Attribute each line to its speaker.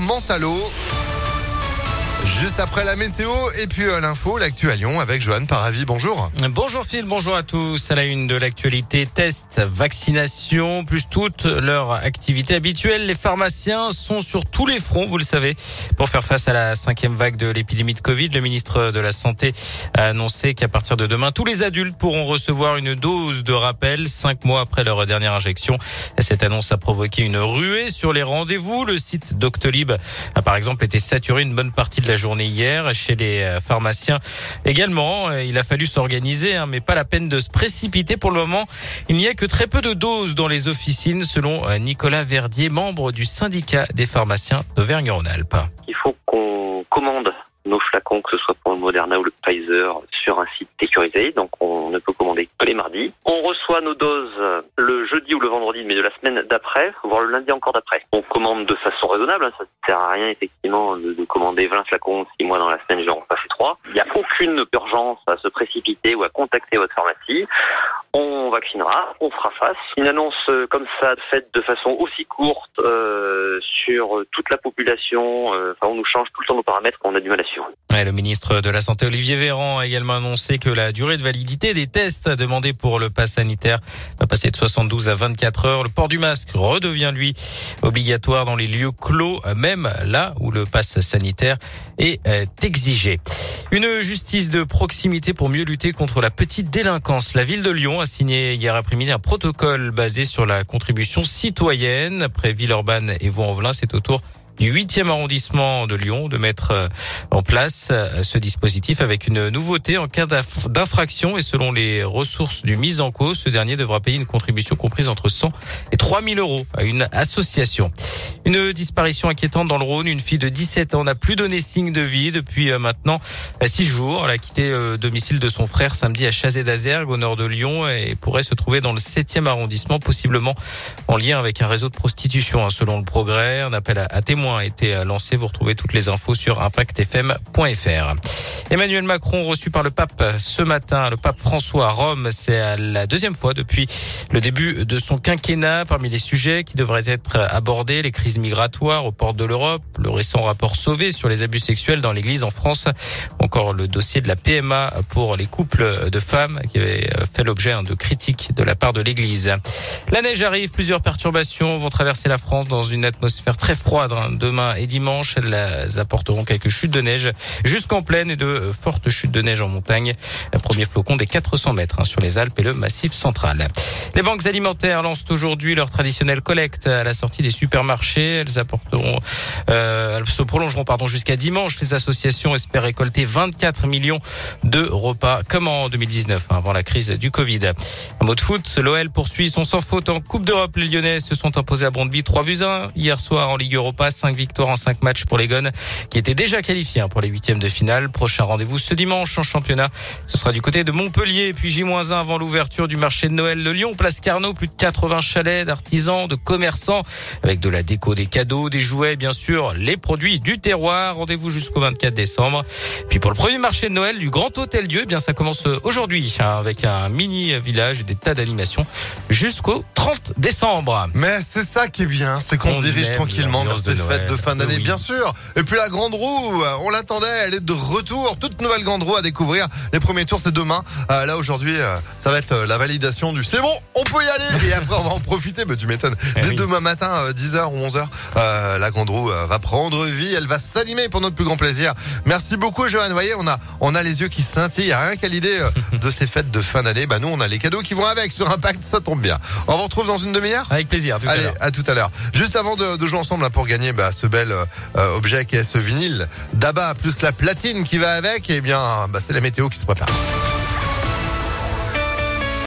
Speaker 1: mentalo. Juste après la météo et puis euh, l'info, l'actu à Lyon avec Johan Paravi. Bonjour.
Speaker 2: Bonjour Phil, bonjour à tous. À la une de l'actualité, test, vaccination, plus toutes leurs activités habituelles. Les pharmaciens sont sur tous les fronts, vous le savez, pour faire face à la cinquième vague de l'épidémie de Covid. Le ministre de la Santé a annoncé qu'à partir de demain, tous les adultes pourront recevoir une dose de rappel cinq mois après leur dernière injection. Cette annonce a provoqué une ruée sur les rendez-vous. Le site Doctolib a par exemple été saturé une bonne partie de la journée hier chez les euh, pharmaciens également. Euh, il a fallu s'organiser, hein, mais pas la peine de se précipiter pour le moment. Il n'y a que très peu de doses dans les officines, selon euh, Nicolas Verdier, membre du syndicat des pharmaciens d'Auvergne-Rhône-Alpes.
Speaker 3: Il faut qu'on commande nos flacons, que ce soit pour le Moderna ou le Pfizer, sur un site sécurisé. Donc on ne peut commander que les mardis. On reçoit nos doses le jeudi ou le vendredi, mais de la semaine d'après, voire le lundi encore d'après. On commande de façon raisonnable. Hein. Ça ne sert à rien effectivement de, commander 20 flacons si moi dans la semaine j'en fait 3. Il n'y a aucune urgence à se précipiter ou à contacter votre pharmacie. On vaccinera, on fera face. Une annonce euh, comme ça, faite de façon aussi courte euh, sur toute la population, euh, enfin, on nous change tout le temps nos paramètres, on a du mal à
Speaker 2: le ministre de la Santé, Olivier Véran, a également annoncé que la durée de validité des tests demandés pour le pass sanitaire va passer de 72 à 24 heures. Le port du masque redevient, lui, obligatoire dans les lieux clos, même là où le pass sanitaire est exigé. Une justice de proximité pour mieux lutter contre la petite délinquance. La ville de Lyon a signé hier après-midi un protocole basé sur la contribution citoyenne. Après Villeurbanne et Vaux-en-Velin, c'est au tour du 8e arrondissement de Lyon de mettre euh, en place euh, ce dispositif avec une nouveauté en cas d'infraction et selon les ressources du mise en cause, ce dernier devra payer une contribution comprise entre 100 et 3000 euros à une association. Une disparition inquiétante dans le Rhône. Une fille de 17 ans n'a plus donné signe de vie depuis euh, maintenant 6 jours. Elle a quitté le domicile de son frère samedi à Chazé d'Azergue au nord de Lyon et pourrait se trouver dans le 7e arrondissement, possiblement en lien avec un réseau de prostitution. Hein, selon le progrès, un appel à témoins a été euh, lancé. Vous retrouvez toutes les infos sur impactfm.fr. Emmanuel Macron reçu par le pape ce matin, le pape François à Rome. C'est la deuxième fois depuis le début de son quinquennat. Parmi les sujets qui devraient être abordés, les crises migratoires aux portes de l'Europe, le récent rapport Sauvé sur les abus sexuels dans l'Église en France, encore le dossier de la PMA pour les couples de femmes qui avait fait l'objet de critiques de la part de l'Église. La neige arrive, plusieurs perturbations vont traverser la France dans une atmosphère très froide hein, demain et dimanche. Elles apporteront quelques chutes de neige jusqu'en pleine et de fortes chutes de neige en montagne. Premier flocon des 400 mètres hein, sur les Alpes et le Massif central. Les banques alimentaires lancent aujourd'hui leur traditionnelle collecte à la sortie des supermarchés. Elles apporteront, euh, elles se prolongeront pardon jusqu'à dimanche. Les associations espèrent récolter 24 millions de repas comme en 2019 hein, avant la crise du Covid. Un mot de foot, l'OL poursuit son sans faute en Coupe d'Europe. Les Lyonnais se sont imposés à Brondby 3 buts 1 hier soir en Ligue Europa. 5 victoires en 5 matchs pour les Gones qui étaient déjà qualifiés hein, pour les huitièmes de finale. Prochain rendez-vous ce dimanche en championnat. Ce sera du côté de Montpellier, puis J-1 avant l'ouverture du marché de Noël de Lyon. Place Carnot, plus de 80 chalets d'artisans, de commerçants, avec de la déco, des cadeaux, des jouets, bien sûr, les produits du terroir. Rendez-vous jusqu'au 24 décembre. Puis pour le premier marché de Noël du Grand Hôtel Dieu, eh bien ça commence aujourd'hui hein, avec un mini village et des tas d'animations jusqu'au 30 décembre.
Speaker 1: Mais c'est ça qui est bien, c'est qu'on se dirige tranquillement vers ces fêtes de fin d'année, bien sûr. Et puis la grande roue, on l'attendait, elle est de retour toute nouvelle grande roue à découvrir. Les premiers tours, c'est demain. Euh, là, aujourd'hui, euh, ça va être euh, la validation du c'est bon, on peut y aller. Et après, on va en profiter. Mais tu m'étonnes. Eh Dès demain matin, 10h ou 11h, la grande roue va prendre vie. Elle va s'animer pour notre plus grand plaisir. Merci beaucoup, Johan. Vous voyez, on a, on a les yeux qui scintillent. Rien qu'à l'idée de ces fêtes de fin d'année. Bah, nous, on a les cadeaux qui vont avec sur Impact. Ça tombe bien. On vous retrouve dans une demi-heure?
Speaker 2: Avec plaisir. Tout
Speaker 1: Allez,
Speaker 2: à,
Speaker 1: tout à l'heure. Juste avant de, de, jouer ensemble pour gagner bah, ce bel objet qui est ce vinyle d'Abba plus la platine qui va avec, et eh bien, bah, c'est la météo qui se prépare.